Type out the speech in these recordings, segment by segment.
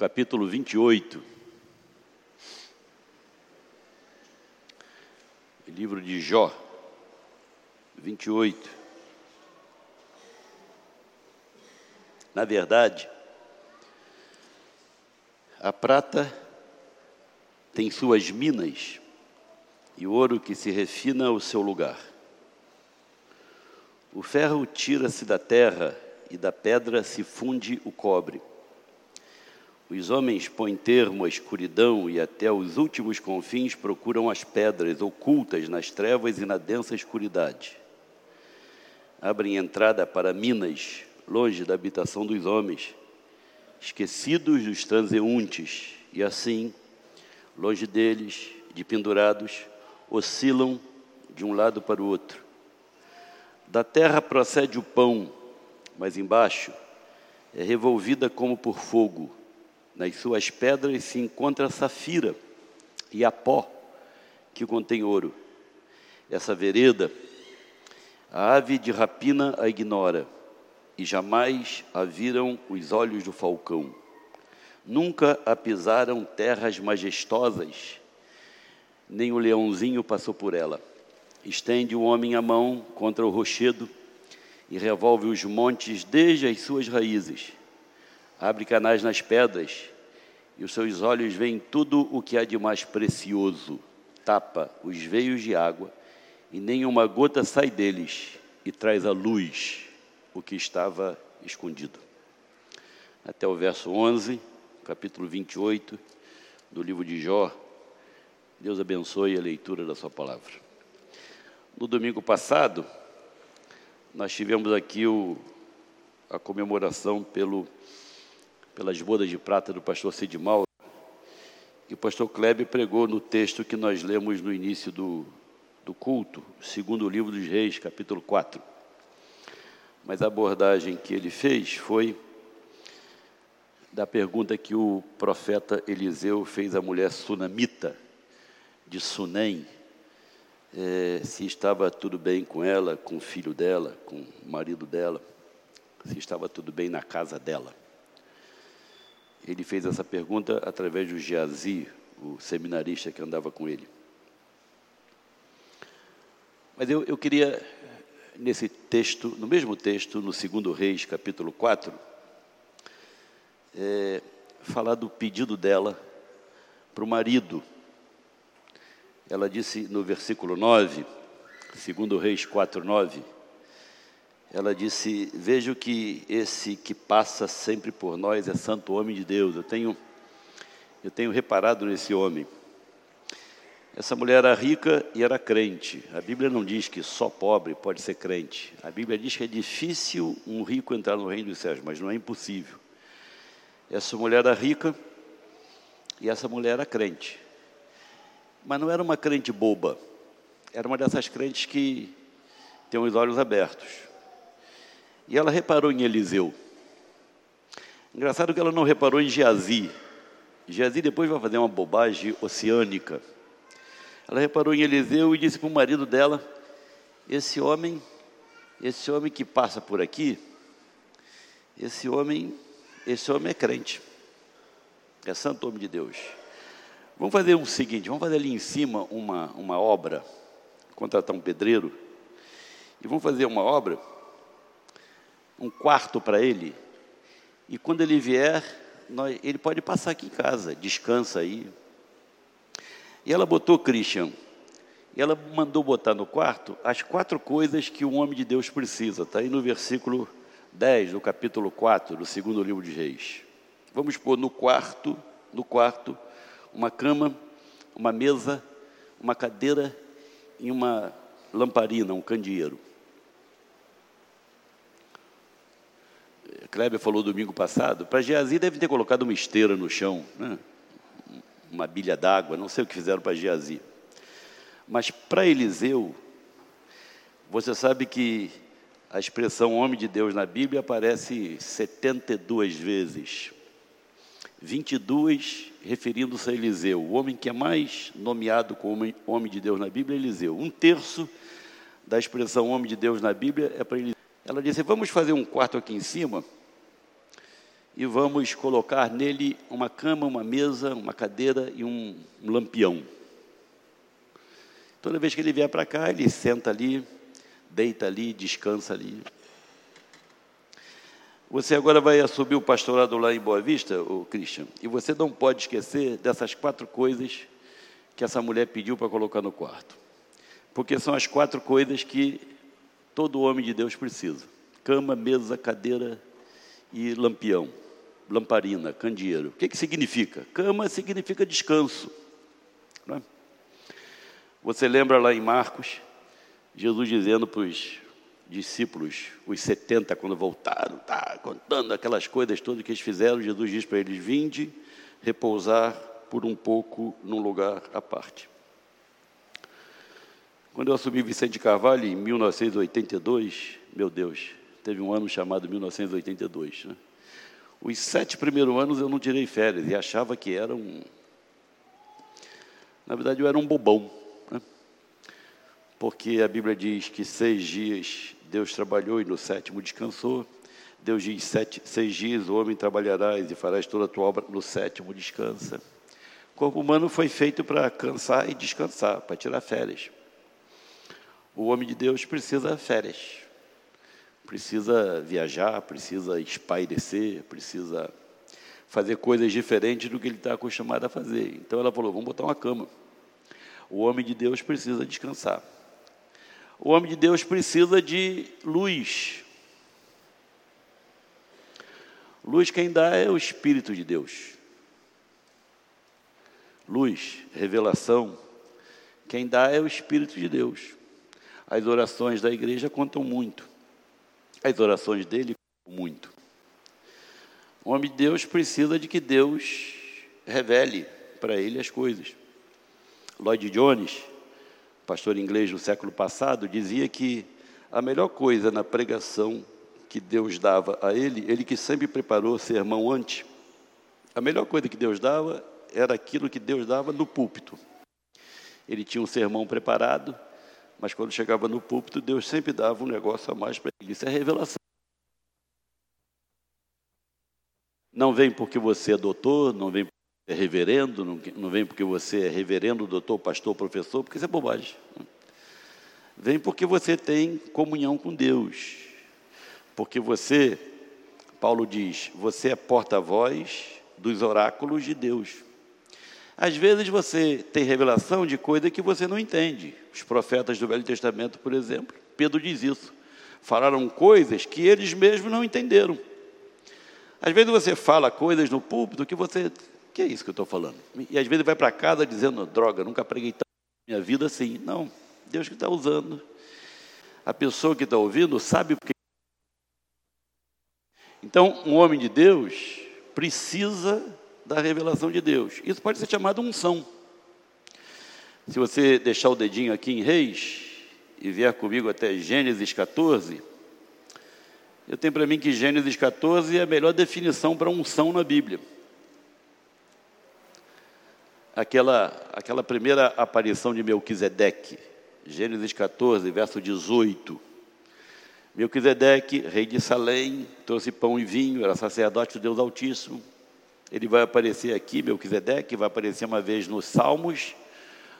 capítulo 28. Livro de Jó, 28. Na verdade, a prata tem suas minas e o ouro que se refina o seu lugar. O ferro tira-se da terra e da pedra se funde o cobre. Os homens põem termo à escuridão e até os últimos confins procuram as pedras ocultas nas trevas e na densa escuridade. Abrem entrada para minas, longe da habitação dos homens, esquecidos dos transeuntes, e assim, longe deles, de pendurados, oscilam de um lado para o outro. Da terra procede o pão, mas embaixo é revolvida como por fogo nas suas pedras se encontra safira e a pó que contém ouro. Essa vereda, a ave de rapina a ignora, e jamais a viram os olhos do falcão. Nunca a pisaram terras majestosas, nem o leãozinho passou por ela. Estende o homem a mão contra o rochedo e revolve os montes desde as suas raízes abre canais nas pedras, e os seus olhos veem tudo o que há de mais precioso, tapa os veios de água, e nenhuma gota sai deles, e traz à luz o que estava escondido. Até o verso 11, capítulo 28 do livro de Jó. Deus abençoe a leitura da sua palavra. No domingo passado, nós tivemos aqui o, a comemoração pelo pelas bodas de prata do pastor Cid Mauro, e o pastor Kleber pregou no texto que nós lemos no início do, do culto, segundo o livro dos Reis, capítulo 4. Mas a abordagem que ele fez foi da pergunta que o profeta Eliseu fez à mulher sunamita de Sunem, é, se estava tudo bem com ela, com o filho dela, com o marido dela, se estava tudo bem na casa dela. Ele fez essa pergunta através do Geazi, o seminarista que andava com ele. Mas eu, eu queria, nesse texto, no mesmo texto, no segundo Reis, capítulo 4, é, falar do pedido dela para o marido. Ela disse no versículo 9, segundo Reis 4, 9, ela disse: Vejo que esse que passa sempre por nós é santo homem de Deus. Eu tenho, eu tenho reparado nesse homem. Essa mulher era rica e era crente. A Bíblia não diz que só pobre pode ser crente. A Bíblia diz que é difícil um rico entrar no reino dos céus, mas não é impossível. Essa mulher era rica e essa mulher era crente. Mas não era uma crente boba. Era uma dessas crentes que tem os olhos abertos e ela reparou em Eliseu. Engraçado que ela não reparou em Geazi. Geazi depois vai fazer uma bobagem oceânica. Ela reparou em Eliseu e disse para o marido dela: Esse homem, esse homem que passa por aqui, esse homem, esse homem é crente. É santo homem de Deus. Vamos fazer o seguinte, vamos fazer ali em cima uma, uma obra, contratar um pedreiro, e vamos fazer uma obra um quarto para ele, e quando ele vier, nós, ele pode passar aqui em casa, descansa aí. E ela botou Christian, e ela mandou botar no quarto as quatro coisas que um homem de Deus precisa, está aí no versículo 10 do capítulo 4 do segundo livro de Reis. Vamos pôr no quarto, no quarto, uma cama, uma mesa, uma cadeira e uma lamparina, um candeeiro. Kleber falou domingo passado, para Geazi deve ter colocado uma esteira no chão, né? uma bilha d'água, não sei o que fizeram para Geazi. Mas para Eliseu, você sabe que a expressão homem de Deus na Bíblia aparece 72 vezes. 22 referindo-se a Eliseu, o homem que é mais nomeado como homem de Deus na Bíblia é Eliseu. Um terço da expressão homem de Deus na Bíblia é para Eliseu. Ela disse: Vamos fazer um quarto aqui em cima e vamos colocar nele uma cama, uma mesa, uma cadeira e um, um lampião. Toda vez que ele vier para cá, ele senta ali, deita ali, descansa ali. Você agora vai assumir o pastorado lá em Boa Vista, o Christian, e você não pode esquecer dessas quatro coisas que essa mulher pediu para colocar no quarto. Porque são as quatro coisas que todo homem de Deus precisa: cama, mesa, cadeira e lampião, lamparina, candeeiro. O que, que significa? Cama significa descanso. É? Você lembra lá em Marcos, Jesus dizendo para os discípulos, os 70, quando voltaram, tá, contando aquelas coisas todas que eles fizeram, Jesus diz para eles: Vinde repousar por um pouco num lugar à parte. Quando eu assumi Vicente Carvalho em 1982, meu Deus, teve um ano chamado 1982. Né? Os sete primeiros anos eu não tirei férias e achava que era um. Na verdade, eu era um bobão. Né? Porque a Bíblia diz que seis dias Deus trabalhou e no sétimo descansou. Deus diz: sete, seis dias o homem trabalharás e farás toda a tua obra, no sétimo descansa. O corpo humano foi feito para cansar e descansar, para tirar férias. O homem de Deus precisa férias, precisa viajar, precisa espairecer, precisa fazer coisas diferentes do que ele está acostumado a fazer. Então ela falou: vamos botar uma cama. O homem de Deus precisa descansar. O homem de Deus precisa de luz. Luz quem dá é o Espírito de Deus. Luz, revelação, quem dá é o Espírito de Deus. As orações da igreja contam muito. As orações dele contam muito. O homem de Deus precisa de que Deus revele para ele as coisas. Lloyd Jones pastor inglês do século passado, dizia que a melhor coisa na pregação que Deus dava a ele, ele que sempre preparou sermão antes, a melhor coisa que Deus dava era aquilo que Deus dava no púlpito. Ele tinha um sermão preparado, mas quando chegava no púlpito, Deus sempre dava um negócio a mais para ele. Isso é revelação. Não vem porque você é doutor, não vem é reverendo, não vem porque você é reverendo, doutor, pastor, professor, porque isso é bobagem. Vem porque você tem comunhão com Deus. Porque você, Paulo diz, você é porta-voz dos oráculos de Deus. Às vezes você tem revelação de coisa que você não entende. Os profetas do Velho Testamento, por exemplo, Pedro diz isso. Falaram coisas que eles mesmos não entenderam. Às vezes você fala coisas no púlpito que você que é isso que eu estou falando? E às vezes vai para casa dizendo, droga, nunca preguei tanto na minha vida assim. Não, Deus que está usando. A pessoa que está ouvindo sabe porque. Então, um homem de Deus precisa da revelação de Deus. Isso pode ser chamado unção. Se você deixar o dedinho aqui em Reis e vier comigo até Gênesis 14, eu tenho para mim que Gênesis 14 é a melhor definição para unção na Bíblia aquela, aquela primeira aparição de Melquisedeque, Gênesis 14, verso 18. Melquisedeque, rei de Salém, trouxe pão e vinho, era sacerdote do Deus Altíssimo. Ele vai aparecer aqui, Melquisedeque, vai aparecer uma vez nos Salmos,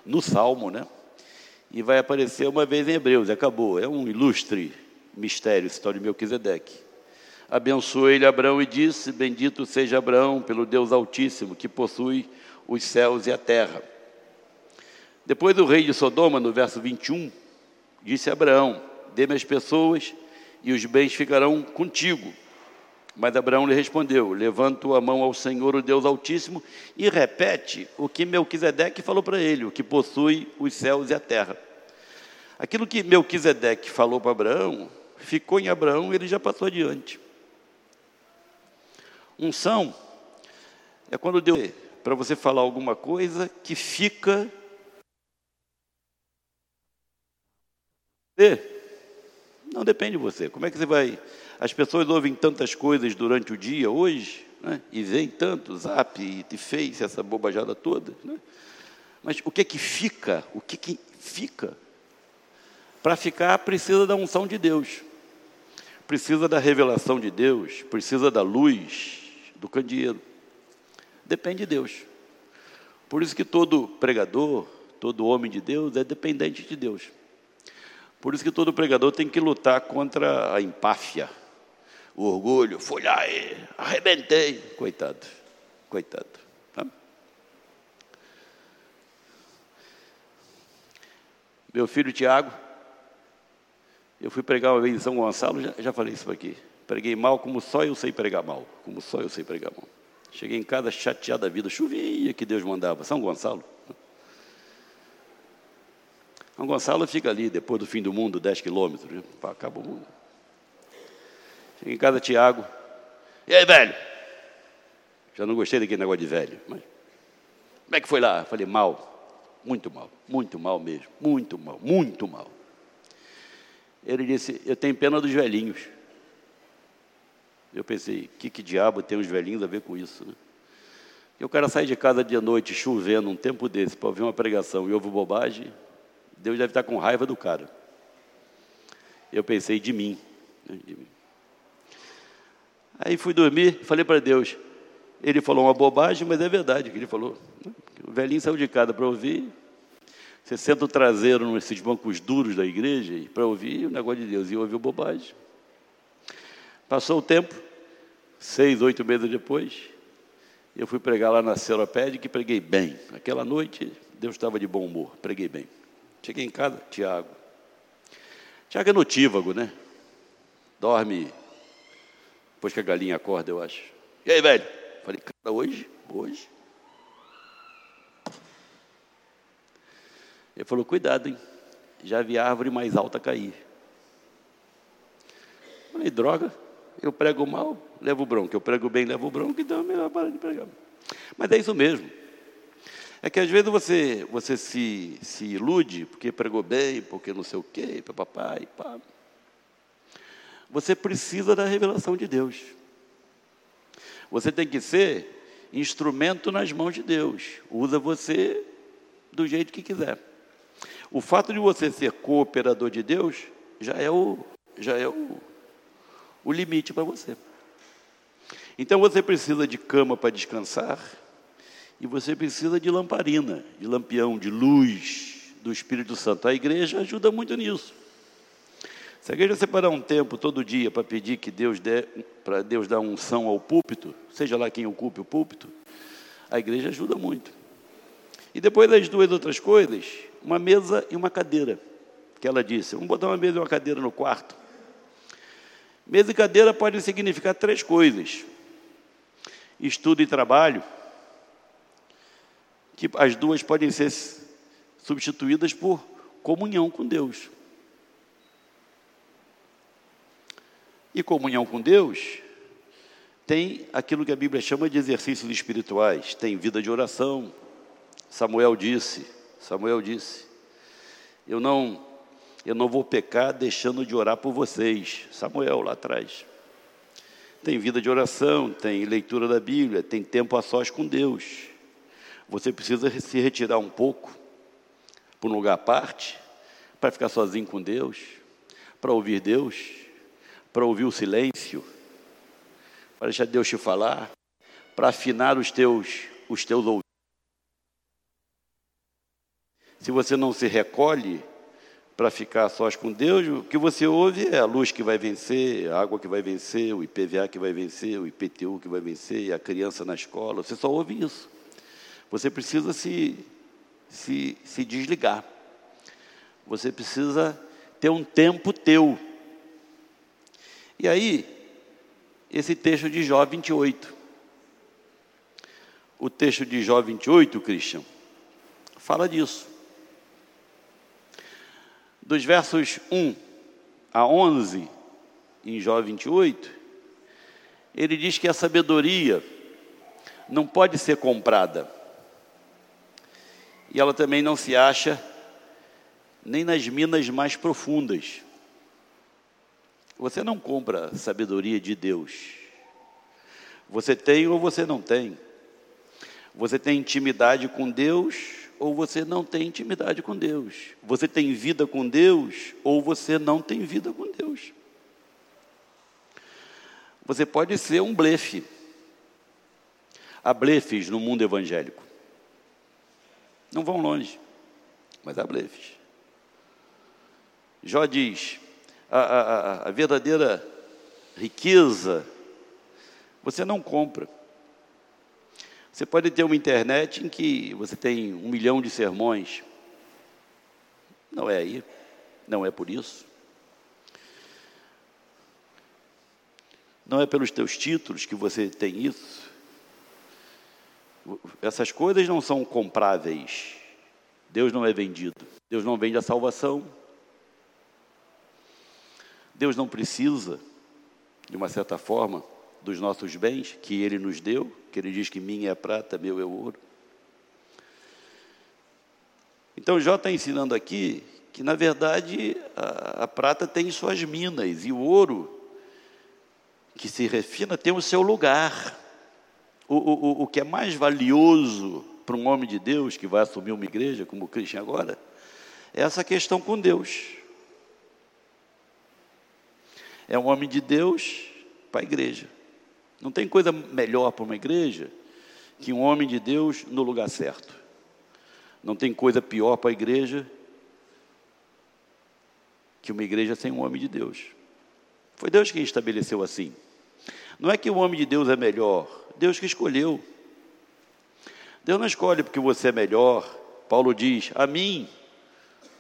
no Salmo, né? E vai aparecer uma vez em Hebreus, acabou. É um ilustre mistério, a história de Melquisedeque. Abençoou ele Abraão e disse: Bendito seja Abraão pelo Deus Altíssimo, que possui os céus e a terra. Depois o rei de Sodoma, no verso 21, disse a Abraão: Dê-me as pessoas e os bens ficarão contigo. Mas Abraão lhe respondeu: Levanto a mão ao Senhor, o Deus Altíssimo, e repete o que Melquisedeque falou para ele, o que possui os céus e a terra. Aquilo que Melquisedeque falou para Abraão, ficou em Abraão e ele já passou adiante. Unção é quando Deus para você falar alguma coisa que fica. Não depende de você. Como é que você vai. As pessoas ouvem tantas coisas durante o dia hoje, né? e veem tanto, zap e face, essa bobajada toda. Né? Mas o que é que fica? O que, que fica? Para ficar, precisa da unção de Deus, precisa da revelação de Deus, precisa da luz do candeeiro. Depende de Deus. Por isso que todo pregador, todo homem de Deus é dependente de Deus. Por isso que todo pregador tem que lutar contra a empáfia, o orgulho. Fui lá e arrebentei. Coitado, coitado. Tá? Meu filho Tiago, eu fui pregar uma vez em São Gonçalo, já, já falei isso aqui. Preguei mal como só eu sei pregar mal. Como só eu sei pregar mal. Cheguei em casa chateado da vida. Chovia que Deus mandava. São Gonçalo. São Gonçalo fica ali, depois do fim do mundo, 10 quilômetros. Né? Acaba o mundo. Cheguei em casa, Tiago. E aí, velho? Já não gostei daquele negócio de velho. Mas como é que foi lá? Falei, mal. Muito mal. Muito mal mesmo. Muito mal. Muito mal. Ele disse, eu tenho pena dos velhinhos. Eu pensei, que, que diabo tem os velhinhos a ver com isso? Né? E o cara sai de casa de noite, chovendo, um tempo desse, para ouvir uma pregação e ouve bobagem, Deus deve estar com raiva do cara. Eu pensei de mim. Né, de mim. Aí fui dormir, falei para Deus. Ele falou uma bobagem, mas é verdade o que ele falou. O velhinho saiu de casa para ouvir. Você senta o traseiro nesses bancos duros da igreja para ouvir o negócio de Deus e ouviu bobagem. Passou o tempo, seis, oito meses depois, eu fui pregar lá na Seropédica e preguei bem. Aquela noite, Deus estava de bom humor, preguei bem. Cheguei em casa, Tiago. Tiago é notívago, né? Dorme depois que a galinha acorda, eu acho. E aí, velho? Falei, cara, hoje? Hoje? Ele falou, cuidado, hein? Já vi árvore mais alta cair. Falei, droga. Eu prego mal, levo bronca. Eu prego bem, levo bronca, então é melhor parar de pregar. Mas é isso mesmo. É que às vezes você, você se, se ilude porque pregou bem, porque não sei o quê, papai, pá. Você precisa da revelação de Deus. Você tem que ser instrumento nas mãos de Deus. Usa você do jeito que quiser. O fato de você ser cooperador de Deus já é o, já é o, o limite para você. Então você precisa de cama para descansar e você precisa de lamparina, de lampião, de luz do Espírito Santo. A igreja ajuda muito nisso. Se a igreja separar um tempo todo dia para pedir que Deus dê, para Deus dar unção ao púlpito, seja lá quem ocupe o púlpito, a igreja ajuda muito. E depois das duas outras coisas, uma mesa e uma cadeira, que ela disse, vamos botar uma mesa e uma cadeira no quarto. Mesa e cadeira podem significar três coisas: estudo e trabalho, que as duas podem ser substituídas por comunhão com Deus. E comunhão com Deus tem aquilo que a Bíblia chama de exercícios espirituais, tem vida de oração. Samuel disse, Samuel disse: Eu não eu não vou pecar deixando de orar por vocês. Samuel lá atrás. Tem vida de oração, tem leitura da Bíblia, tem tempo a sós com Deus. Você precisa se retirar um pouco para um lugar à parte, para ficar sozinho com Deus, para ouvir Deus, para ouvir o silêncio, para deixar Deus te falar, para afinar os teus, os teus ouvidos. Se você não se recolhe, para ficar sós com Deus, o que você ouve é a luz que vai vencer, a água que vai vencer, o IPVA que vai vencer, o IPTU que vai vencer, a criança na escola. Você só ouve isso. Você precisa se, se, se desligar. Você precisa ter um tempo teu. E aí, esse texto de Jó 28. O texto de Jó 28, Christian, fala disso dos versos 1 a 11, em Jó 28, ele diz que a sabedoria não pode ser comprada. E ela também não se acha nem nas minas mais profundas. Você não compra sabedoria de Deus. Você tem ou você não tem. Você tem intimidade com Deus ou você não tem intimidade com Deus. Você tem vida com Deus ou você não tem vida com Deus. Você pode ser um blefe. Há blefes no mundo evangélico. Não vão longe, mas há blefes. Jó diz: a, a, verdadeira riqueza você não compra. Você pode ter uma internet em que você tem um milhão de sermões. Não é aí, não é por isso. Não é pelos teus títulos que você tem isso. Essas coisas não são compráveis. Deus não é vendido. Deus não vende a salvação. Deus não precisa, de uma certa forma, dos nossos bens que Ele nos deu, que Ele diz que minha é prata, meu é ouro. Então Jó está ensinando aqui que, na verdade, a, a prata tem suas minas e o ouro que se refina tem o seu lugar. O, o, o que é mais valioso para um homem de Deus que vai assumir uma igreja, como o Christian agora, é essa questão com Deus. É um homem de Deus para a igreja. Não tem coisa melhor para uma igreja que um homem de Deus no lugar certo. Não tem coisa pior para a igreja que uma igreja sem um homem de Deus. Foi Deus quem estabeleceu assim. Não é que o homem de Deus é melhor, Deus que escolheu. Deus não escolhe porque você é melhor. Paulo diz: a mim,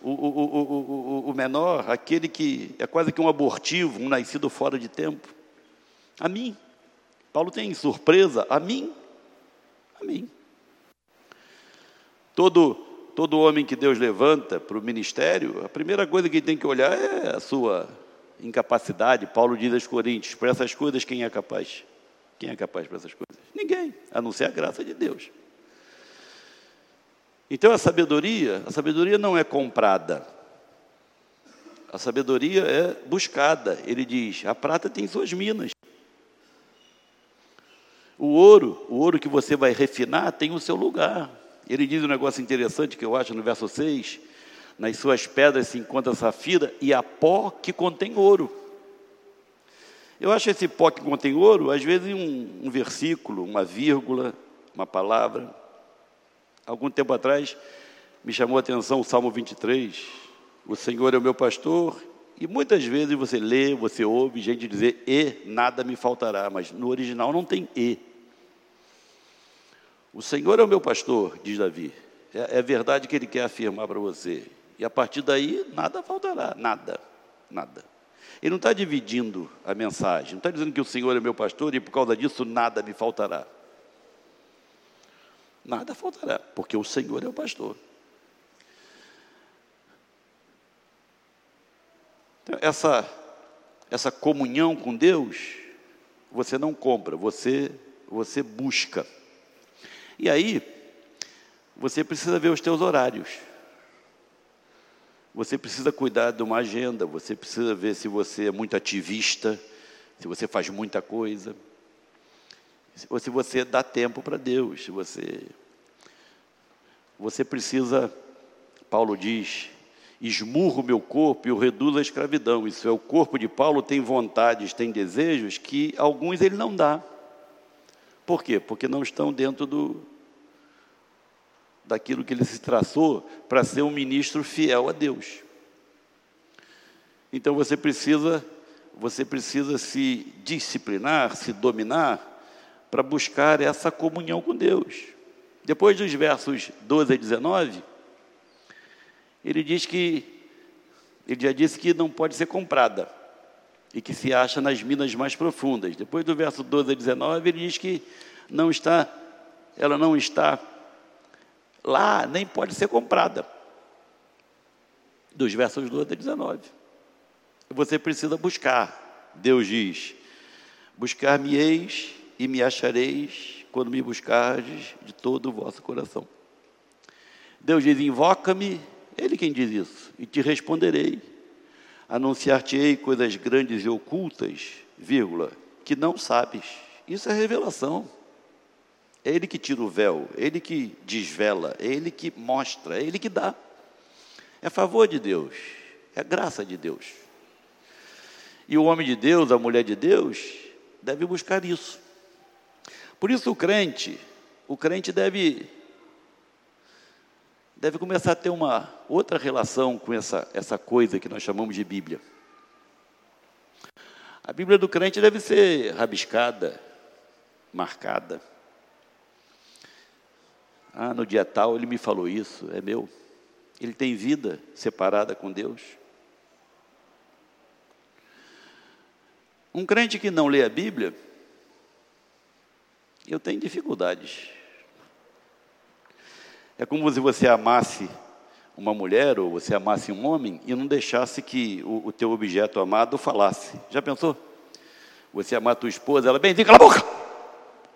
o, o, o, o, menor, aquele que é quase que um abortivo, um nascido fora de tempo. A mim. Paulo tem surpresa, a mim. A mim. Todo, todo homem que Deus levanta para o ministério, a primeira coisa que tem que olhar é a sua incapacidade. Paulo diz aos Coríntios: para essas coisas, quem é capaz? Quem é capaz para essas coisas? Ninguém, a não ser a graça de Deus. Então a sabedoria, a sabedoria não é comprada. A sabedoria é buscada. Ele diz: a prata tem suas minas. O ouro, o ouro que você vai refinar, tem o seu lugar. Ele diz um negócio interessante que eu acho no verso 6: nas suas pedras se encontra safira e a pó que contém ouro. Eu acho esse pó que contém ouro, às vezes, um, um versículo, uma vírgula, uma palavra. Algum tempo atrás, me chamou a atenção o Salmo 23. O Senhor é o meu pastor, e muitas vezes você lê, você ouve gente dizer, e nada me faltará, mas no original não tem e. O Senhor é o meu pastor, diz Davi. É, é verdade que ele quer afirmar para você. E a partir daí, nada faltará, nada, nada. Ele não está dividindo a mensagem, não está dizendo que o Senhor é meu pastor e por causa disso nada me faltará. Nada faltará, porque o Senhor é o pastor. Então, essa, essa comunhão com Deus, você não compra, você, você busca. E aí, você precisa ver os teus horários. Você precisa cuidar de uma agenda, você precisa ver se você é muito ativista, se você faz muita coisa, ou se você dá tempo para Deus, se você você precisa, Paulo diz, esmurro o meu corpo e o reduzo à escravidão. Isso é, o corpo de Paulo tem vontades, tem desejos que alguns ele não dá. Por quê? Porque não estão dentro do, daquilo que ele se traçou para ser um ministro fiel a Deus. Então você precisa, você precisa se disciplinar, se dominar para buscar essa comunhão com Deus. Depois dos versos 12 a 19, ele diz que ele já disse que não pode ser comprada e que se acha nas minas mais profundas. Depois do verso 12 a 19, ele diz que não está, ela não está lá nem pode ser comprada. Dos versos 12 a 19. Você precisa buscar. Deus diz: Buscar-me-eis e me achareis quando me buscardes de todo o vosso coração. Deus diz: Invoca-me, Ele quem diz isso, e te responderei. Anunciar-te-ei coisas grandes e ocultas, vírgula, que não sabes. Isso é revelação. É Ele que tira o véu, é Ele que desvela, é Ele que mostra, é Ele que dá. É favor de Deus, é graça de Deus. E o homem de Deus, a mulher de Deus, deve buscar isso. Por isso o crente, o crente deve deve começar a ter uma outra relação com essa, essa coisa que nós chamamos de Bíblia. A Bíblia do crente deve ser rabiscada, marcada. Ah, no dia tal ele me falou isso, é meu. Ele tem vida separada com Deus. Um crente que não lê a Bíblia, eu tenho dificuldades. É como se você amasse uma mulher ou você amasse um homem e não deixasse que o, o teu objeto amado falasse. Já pensou? Você amar tua esposa, ela bem, cala a boca!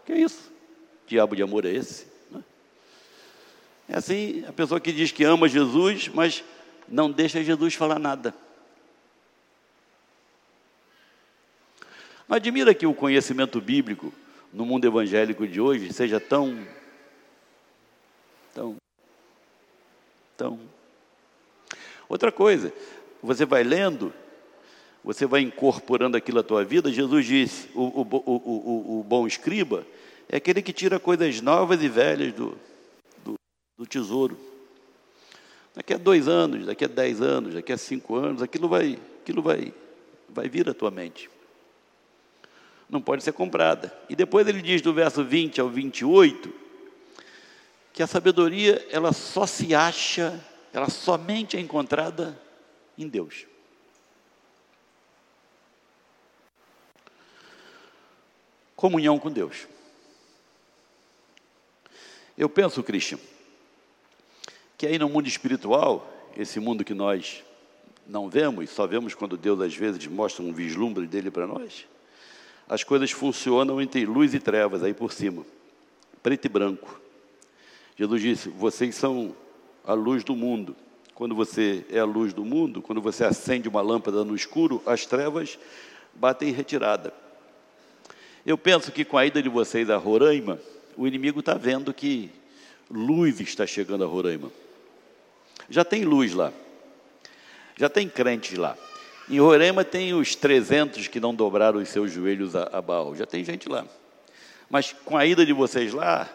Que é isso? Que diabo de amor é esse? É assim a pessoa que diz que ama Jesus, mas não deixa Jesus falar nada. Não admira que o conhecimento bíblico no mundo evangélico de hoje seja tão então, então. Outra coisa, você vai lendo, você vai incorporando aquilo à tua vida. Jesus disse: o, o, o, o, bom escriba é aquele que tira coisas novas e velhas do, do, do tesouro. Daqui a dois anos, daqui a dez anos, daqui a cinco anos, aquilo vai, aquilo vai, vai vir à tua mente. Não pode ser comprada. E depois ele diz do verso 20 ao 28 que a sabedoria ela só se acha, ela somente é encontrada em Deus. Comunhão com Deus. Eu penso, Christian, que aí no mundo espiritual, esse mundo que nós não vemos, só vemos quando Deus às vezes mostra um vislumbre dele para nós, as coisas funcionam entre luz e trevas aí por cima, preto e branco. Jesus disse: Vocês são a luz do mundo. Quando você é a luz do mundo, quando você acende uma lâmpada no escuro, as trevas batem em retirada. Eu penso que com a ida de vocês a Roraima, o inimigo está vendo que luz está chegando a Roraima. Já tem luz lá, já tem crentes lá. Em Roraima tem os 300 que não dobraram os seus joelhos a, a Baal, já tem gente lá. Mas com a ida de vocês lá,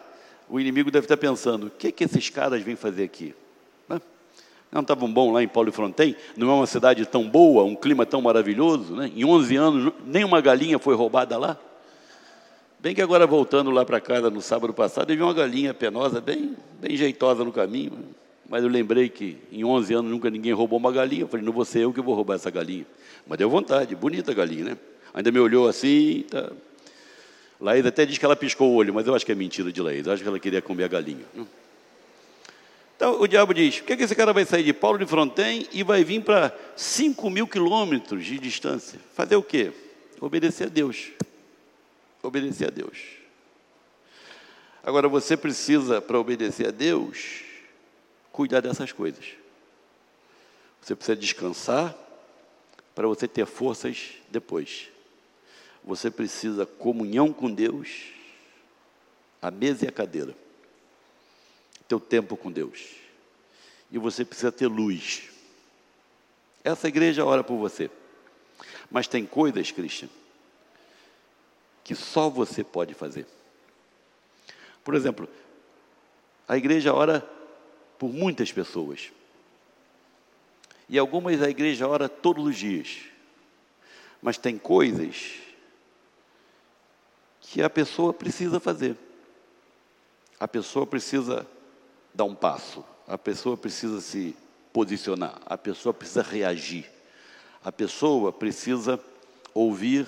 o inimigo deve estar pensando: o que, que esses caras vêm fazer aqui? Não estavam bom lá em Paulo e Fronten? Não é uma cidade tão boa, um clima tão maravilhoso? Né? Em 11 anos, nenhuma galinha foi roubada lá. Bem que agora, voltando lá para casa no sábado passado, eu vi uma galinha penosa, bem, bem jeitosa no caminho. Mas eu lembrei que em 11 anos nunca ninguém roubou uma galinha. Eu falei, não vou ser eu que vou roubar essa galinha. Mas deu vontade, bonita a galinha, né? Ainda me olhou assim, tá, Laís até diz que ela piscou o olho, mas eu acho que é mentira de Laís. Eu acho que ela queria comer a galinha. Então o diabo diz: por que, que esse cara vai sair de Paulo de Fronten e vai vir para 5 mil quilômetros de distância? Fazer o quê? Obedecer a Deus. Obedecer a Deus. Agora você precisa, para obedecer a Deus, cuidar dessas coisas. Você precisa descansar para você ter forças depois. Você precisa comunhão com Deus, a mesa e a cadeira. Teu tempo com Deus. E você precisa ter luz. Essa igreja ora por você. Mas tem coisas, Christian, que só você pode fazer. Por exemplo, a igreja ora por muitas pessoas. E algumas a igreja ora todos os dias. Mas tem coisas que a pessoa precisa fazer. A pessoa precisa dar um passo, a pessoa precisa se posicionar, a pessoa precisa reagir, a pessoa precisa ouvir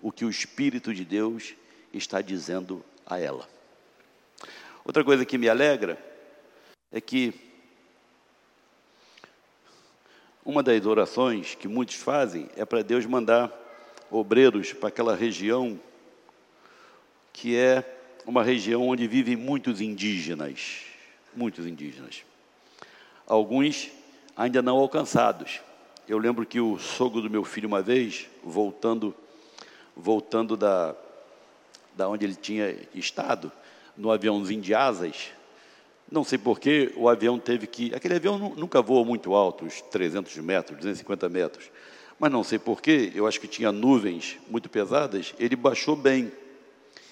o que o Espírito de Deus está dizendo a ela. Outra coisa que me alegra é que uma das orações que muitos fazem é para Deus mandar obreiros para aquela região que é uma região onde vivem muitos indígenas, muitos indígenas. Alguns ainda não alcançados. Eu lembro que o sogro do meu filho uma vez, voltando voltando da da onde ele tinha estado, no aviãozinho de asas, não sei porquê, o avião teve que. Aquele avião nunca voa muito alto, uns 300 metros, 250 metros. Mas não sei porquê, eu acho que tinha nuvens muito pesadas, ele baixou bem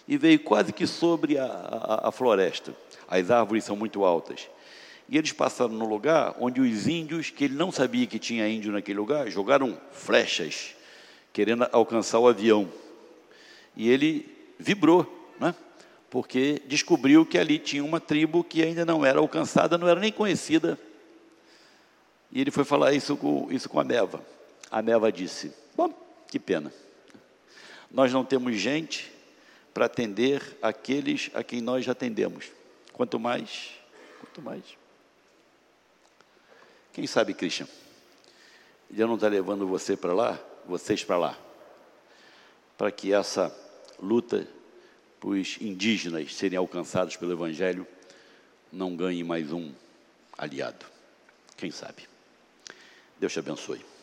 e veio quase que sobre a, a, a floresta. As árvores são muito altas. E eles passaram no lugar onde os índios, que ele não sabia que tinha índio naquele lugar, jogaram flechas, querendo alcançar o avião. E ele vibrou, né? Porque descobriu que ali tinha uma tribo que ainda não era alcançada, não era nem conhecida. E ele foi falar isso com, isso com a Meva. A Meva disse: Bom, que pena. Nós não temos gente para atender aqueles a quem nós já atendemos. Quanto mais, quanto mais. Quem sabe, Christian? Ele não está levando você para lá, vocês para lá, para que essa luta os indígenas serem alcançados pelo Evangelho não ganhe mais um aliado. Quem sabe? Deus te abençoe.